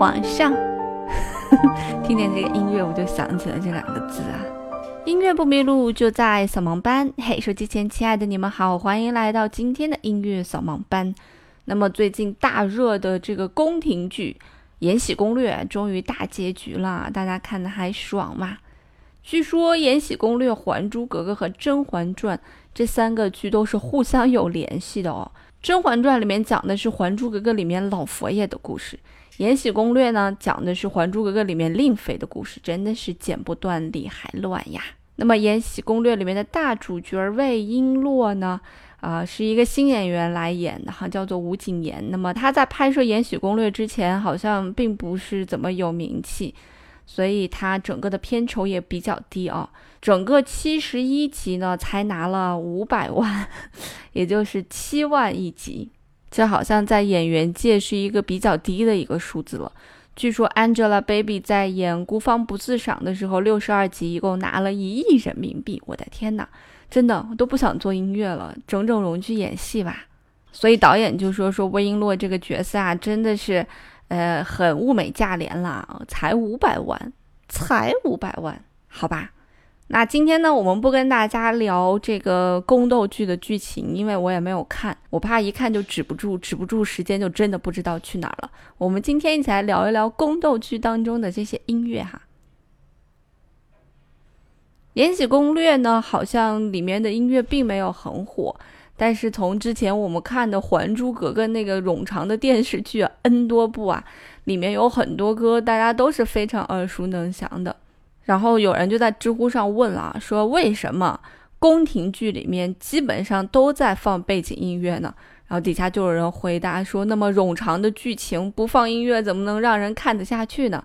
皇上。听见这个音乐，我就想起了这两个字啊。音乐不迷路，就在扫盲班。嘿，手机前亲爱的你们好，欢迎来到今天的音乐扫盲班。那么最近大热的这个宫廷剧《延禧攻略》终于大结局了，大家看的还爽吗？据说《延禧攻略》《还珠格格》和《甄嬛传》这三个剧都是互相有联系的哦。《甄嬛传》里面讲的是《还珠格格》里面老佛爷的故事，《延禧攻略》呢讲的是《还珠格格》里面令妃的故事，真的是剪不断理还乱呀。那么《延禧攻略》里面的大主角魏璎珞呢，啊，是一个新演员来演的哈，叫做吴谨言。那么他在拍摄《延禧攻略》之前，好像并不是怎么有名气。所以她整个的片酬也比较低啊，整个七十一集呢才拿了五百万，也就是七万一集，这好像在演员界是一个比较低的一个数字了。据说 Angelababy 在演《孤芳不自赏》的时候，六十二集一共拿了一亿人民币，我的天哪，真的我都不想做音乐了，整整容去演戏吧。所以导演就说说魏璎珞这个角色啊，真的是。呃，很物美价廉啦，才五百万，才五百万，好吧。那今天呢，我们不跟大家聊这个宫斗剧的剧情，因为我也没有看，我怕一看就止不住，止不住时间就真的不知道去哪儿了。我们今天一起来聊一聊宫斗剧当中的这些音乐哈。《延禧攻略》呢，好像里面的音乐并没有很火。但是从之前我们看的《还珠格格》那个冗长的电视剧 N 多部啊，里面有很多歌，大家都是非常耳熟能详的。然后有人就在知乎上问了，说为什么宫廷剧里面基本上都在放背景音乐呢？然后底下就有人回答说，那么冗长的剧情不放音乐，怎么能让人看得下去呢？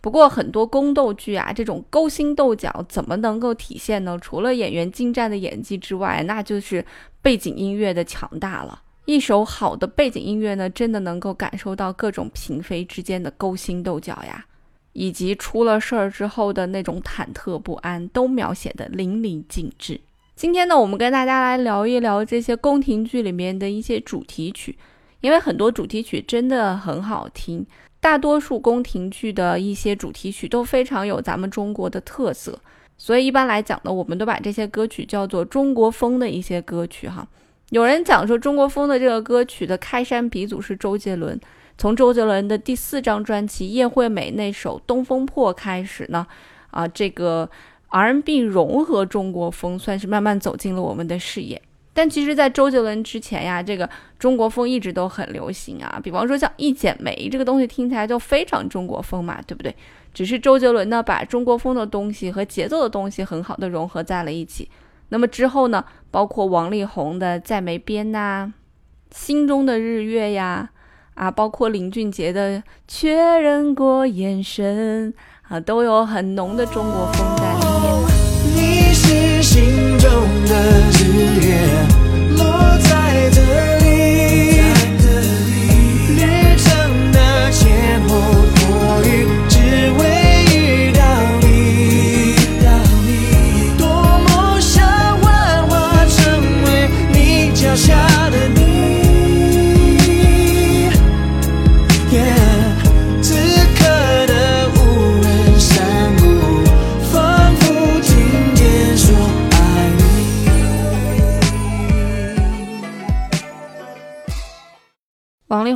不过很多宫斗剧啊，这种勾心斗角怎么能够体现呢？除了演员精湛的演技之外，那就是背景音乐的强大了。一首好的背景音乐呢，真的能够感受到各种嫔妃之间的勾心斗角呀，以及出了事儿之后的那种忐忑不安，都描写的淋漓尽致。今天呢，我们跟大家来聊一聊这些宫廷剧里面的一些主题曲，因为很多主题曲真的很好听。大多数宫廷剧的一些主题曲都非常有咱们中国的特色，所以一般来讲呢，我们都把这些歌曲叫做中国风的一些歌曲哈。有人讲说，中国风的这个歌曲的开山鼻祖是周杰伦，从周杰伦的第四张专辑《叶惠美》那首《东风破》开始呢，啊，这个 R&B 融合中国风，算是慢慢走进了我们的视野。但其实，在周杰伦之前呀，这个中国风一直都很流行啊。比方说，像《一剪梅》这个东西，听起来就非常中国风嘛，对不对？只是周杰伦呢，把中国风的东西和节奏的东西很好的融合在了一起。那么之后呢，包括王力宏的《在梅边》呐，《心中的日月》呀，啊，包括林俊杰的《确认过眼神》啊，都有很浓的中国风在里面。你是心中的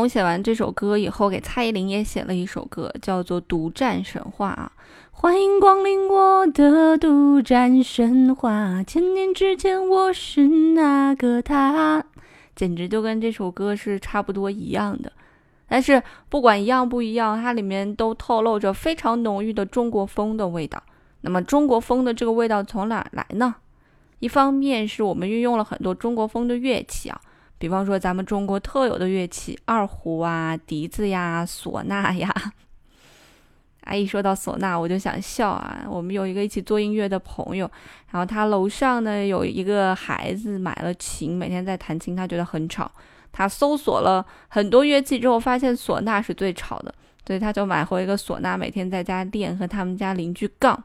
我写完这首歌以后，给蔡依林也写了一首歌，叫做《独占神话》啊！欢迎光临我的独占神话，千年之前我是那个他，简直就跟这首歌是差不多一样的。但是不管一样不一样，它里面都透露着非常浓郁的中国风的味道。那么中国风的这个味道从哪来呢？一方面是我们运用了很多中国风的乐器啊。比方说，咱们中国特有的乐器，二胡啊、笛子呀、唢呐呀。啊，一说到唢呐，我就想笑啊。我们有一个一起做音乐的朋友，然后他楼上呢有一个孩子买了琴，每天在弹琴，他觉得很吵。他搜索了很多乐器之后，发现唢呐是最吵的，所以他就买回一个唢呐，每天在家练，和他们家邻居杠。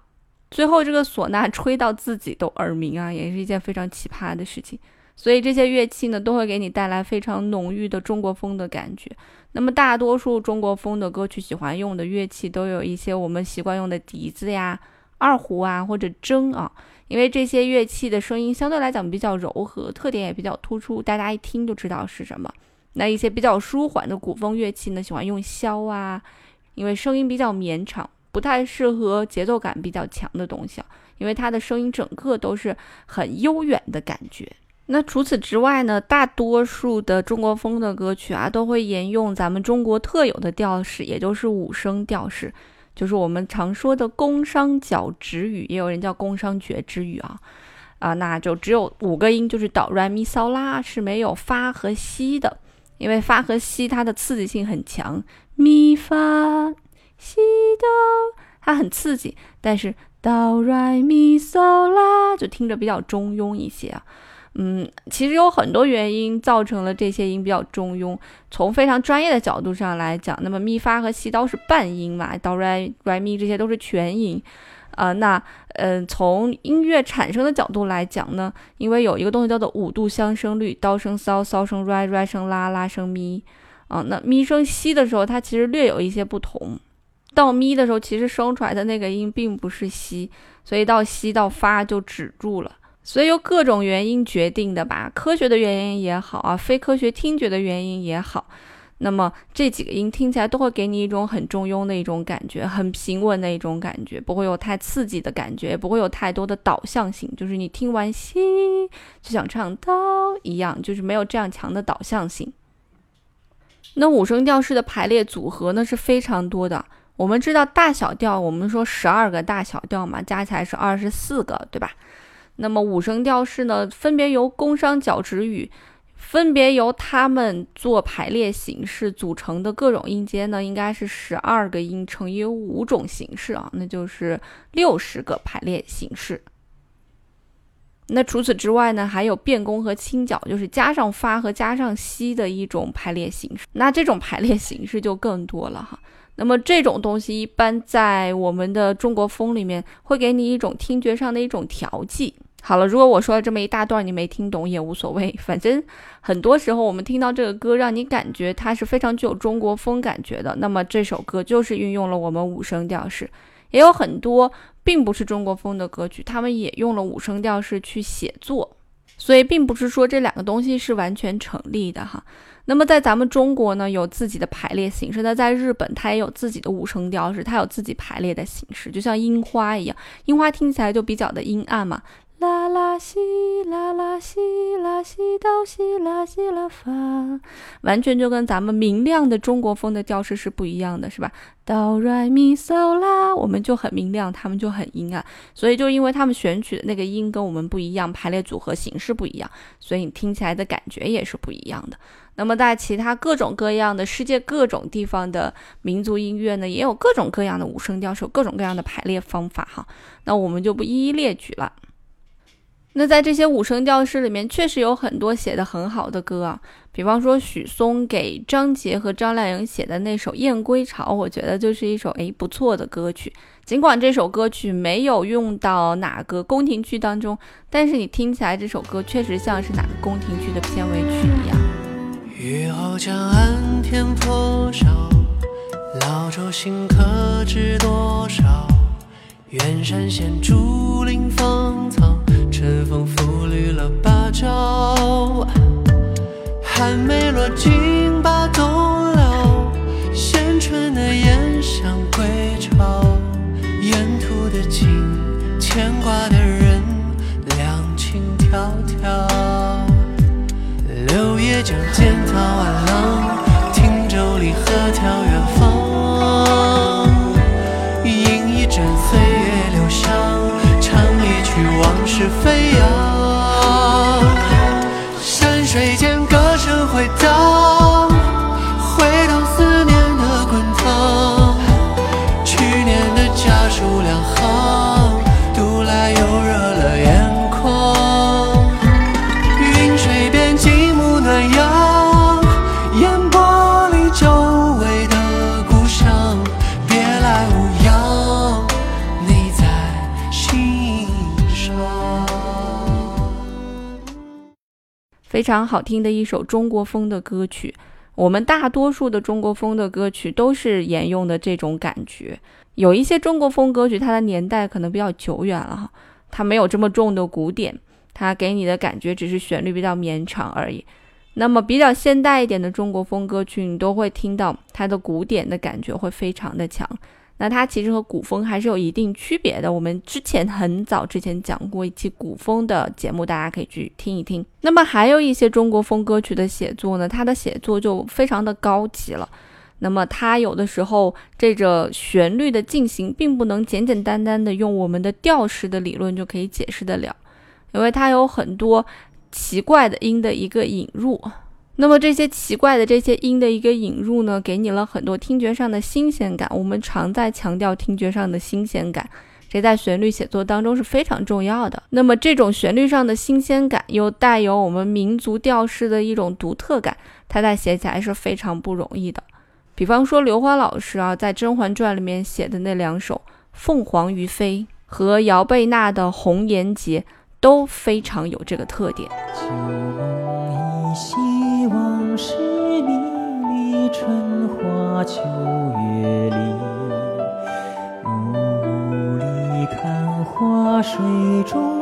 最后这个唢呐吹到自己都耳鸣啊，也是一件非常奇葩的事情。所以这些乐器呢，都会给你带来非常浓郁的中国风的感觉。那么大多数中国风的歌曲喜欢用的乐器，都有一些我们习惯用的笛子呀、二胡啊或者筝啊，因为这些乐器的声音相对来讲比较柔和，特点也比较突出，大家一听就知道是什么。那一些比较舒缓的古风乐器呢，喜欢用箫啊，因为声音比较绵长，不太适合节奏感比较强的东西啊，因为它的声音整个都是很悠远的感觉。那除此之外呢，大多数的中国风的歌曲啊，都会沿用咱们中国特有的调式，也就是五声调式，就是我们常说的宫商角徵羽，也有人叫宫商角徵羽啊，啊，那就只有五个音，就是哆来咪嗦啦，是没有发和西的，因为发和西它的刺激性很强，咪发西哆，它很刺激，但是哆来咪嗦啦就听着比较中庸一些啊。嗯，其实有很多原因造成了这些音比较中庸。从非常专业的角度上来讲，那么咪发和西哆是半音嘛，哆来来咪这些都是全音。啊，那嗯，从音乐产生的角度来讲呢，因为有一个东西叫做五度相生律，哆升嗦，嗦升来，来升拉，拉升咪。啊，那咪升西的时候，它其实略有一些不同。到咪的时候，其实生出来的那个音并不是西，所以到西到发就止住了。所以由各种原因决定的吧，科学的原因也好啊，非科学听觉的原因也好，那么这几个音听起来都会给你一种很中庸的一种感觉，很平稳的一种感觉，不会有太刺激的感觉，也不会有太多的导向性，就是你听完西就想唱哆一样，就是没有这样强的导向性。那五声调式的排列组合呢是非常多的，我们知道大小调，我们说十二个大小调嘛，加起来是二十四个，对吧？那么五声调式呢，分别由宫商角徵羽，分别由它们做排列形式组成的各种音阶呢，应该是十二个音乘以五种形式啊，那就是六十个排列形式。那除此之外呢，还有变宫和清角，就是加上发和加上西的一种排列形式。那这种排列形式就更多了哈。那么这种东西一般在我们的中国风里面，会给你一种听觉上的一种调剂。好了，如果我说了这么一大段你没听懂也无所谓，反正很多时候我们听到这个歌，让你感觉它是非常具有中国风感觉的，那么这首歌就是运用了我们五声调式。也有很多并不是中国风的歌曲，他们也用了五声调式去写作，所以并不是说这两个东西是完全成立的哈。那么在咱们中国呢，有自己的排列形式；那在日本，它也有自己的五声调式，它有自己排列的形式，就像樱花一样，樱花听起来就比较的阴暗嘛。啦啦西啦啦西啦西哆西啦西啦发，完全就跟咱们明亮的中国风的调式是不一样的，是吧？哆来咪嗦啦，我们就很明亮，他们就很阴暗。所以就因为他们选取的那个音跟我们不一样，排列组合形式不一样，所以你听起来的感觉也是不一样的。那么在其他各种各样的世界各种地方的民族音乐呢，也有各种各样的五声调，式有各种各样的排列方法哈。那我们就不一一列举了。那在这些五声调式里面，确实有很多写的很好的歌啊，比方说许嵩给张杰和张靓颖写的那首《燕归巢》，我觉得就是一首诶不错的歌曲。尽管这首歌曲没有用到哪个宫廷剧当中，但是你听起来这首歌确实像是哪个宫廷剧的片尾曲一样。雨后江岸天破晓，老舟新客知多少？远山现竹林芳草。春风拂绿了芭蕉，寒梅落尽把冬了，衔春的燕向归巢，沿途的景，牵挂的人，两情迢迢。柳叶江间桃万浪，汀州里鹤眺非常好听的一首中国风的歌曲。我们大多数的中国风的歌曲都是沿用的这种感觉。有一些中国风歌曲，它的年代可能比较久远了哈，它没有这么重的鼓点，它给你的感觉只是旋律比较绵长而已。那么比较现代一点的中国风歌曲，你都会听到它的鼓点的感觉会非常的强。那它其实和古风还是有一定区别的。我们之前很早之前讲过一期古风的节目，大家可以去听一听。那么还有一些中国风歌曲的写作呢，它的写作就非常的高级了。那么它有的时候这个旋律的进行，并不能简简单单的用我们的调式的理论就可以解释得了，因为它有很多奇怪的音的一个引入。那么这些奇怪的这些音的一个引入呢，给你了很多听觉上的新鲜感。我们常在强调听觉上的新鲜感，这在旋律写作当中是非常重要的。那么这种旋律上的新鲜感，又带有我们民族调式的一种独特感，它在写起来是非常不容易的。比方说刘欢老师啊，在《甄嬛传》里面写的那两首《凤凰于飞》和姚贝娜的《红颜劫》，都非常有这个特点。花秋月里。雾里看花，水中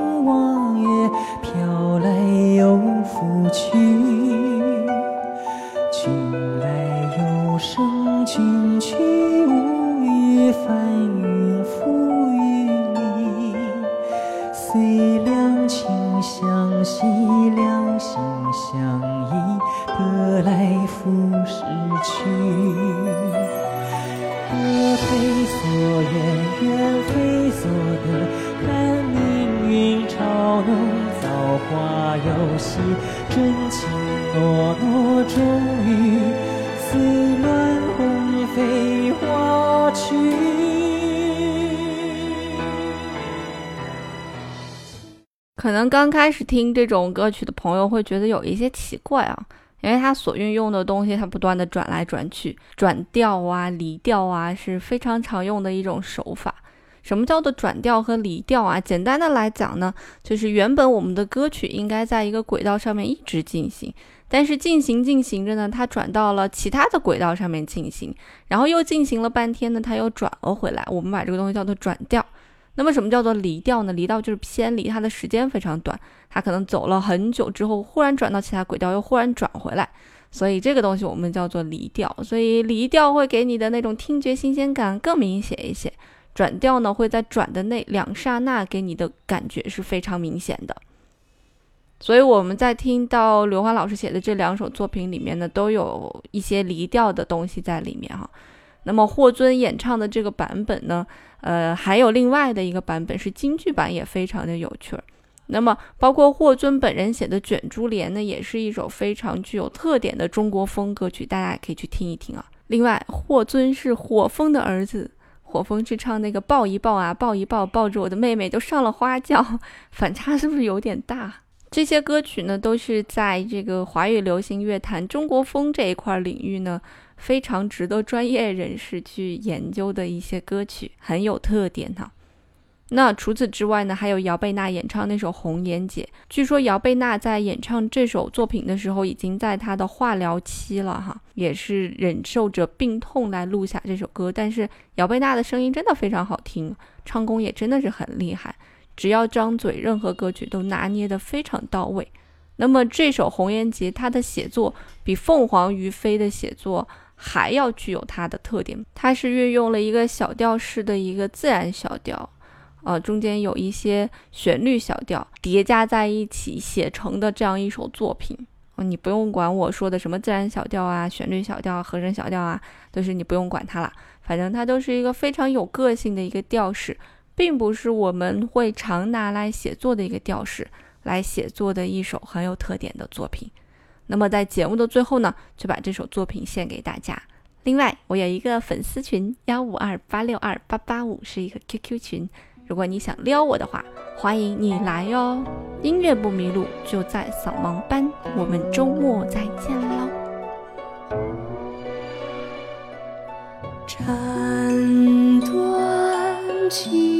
造化游戏，真情诺诺，终于似乱红飞花去。可能刚开始听这种歌曲的朋友会觉得有一些奇怪啊。因为它所运用的东西，它不断的转来转去，转调啊、离调啊，是非常常用的一种手法。什么叫做转调和离调啊？简单的来讲呢，就是原本我们的歌曲应该在一个轨道上面一直进行，但是进行进行着呢，它转到了其他的轨道上面进行，然后又进行了半天呢，它又转了回来。我们把这个东西叫做转调。那么什么叫做离调呢？离调就是偏离，它的时间非常短，它可能走了很久之后，忽然转到其他轨道，又忽然转回来，所以这个东西我们叫做离调。所以离调会给你的那种听觉新鲜感更明显一些，转调呢会在转的那两刹那给你的感觉是非常明显的。所以我们在听到刘欢老师写的这两首作品里面呢，都有一些离调的东西在里面哈。那么霍尊演唱的这个版本呢？呃，还有另外的一个版本是京剧版，也非常的有趣儿。那么，包括霍尊本人写的《卷珠帘》呢，也是一首非常具有特点的中国风歌曲，大家也可以去听一听啊。另外，霍尊是火风的儿子，火风去唱那个抱一抱啊，抱一抱，抱着我的妹妹都上了花轿，反差是不是有点大？这些歌曲呢，都是在这个华语流行乐坛中国风这一块领域呢。非常值得专业人士去研究的一些歌曲，很有特点哈。那除此之外呢，还有姚贝娜演唱那首《红颜劫》。据说姚贝娜在演唱这首作品的时候，已经在她的化疗期了哈，也是忍受着病痛来录下这首歌。但是姚贝娜的声音真的非常好听，唱功也真的是很厉害，只要张嘴，任何歌曲都拿捏得非常到位。那么这首《红颜劫》，它的写作比《凤凰于飞》的写作。还要具有它的特点，它是运用了一个小调式的一个自然小调，呃，中间有一些旋律小调叠加在一起写成的这样一首作品。你不用管我说的什么自然小调啊、旋律小调啊、和声小调啊，都是你不用管它了，反正它都是一个非常有个性的一个调式，并不是我们会常拿来写作的一个调式来写作的一首很有特点的作品。那么在节目的最后呢，就把这首作品献给大家。另外，我有一个粉丝群幺五二八六二八八五，是一个 QQ 群。如果你想撩我的话，欢迎你来哦。音乐不迷路，就在扫盲班。我们周末再见喽。斩断情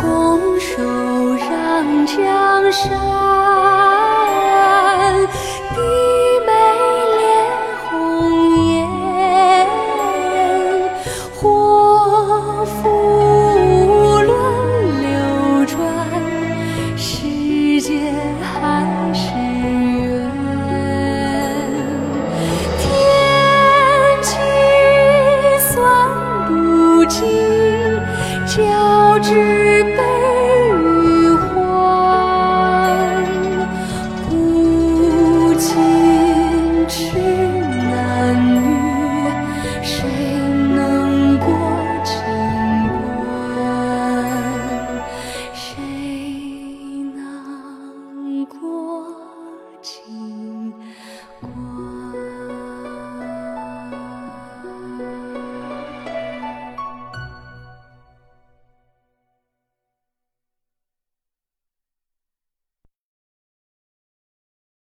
拱手让江山。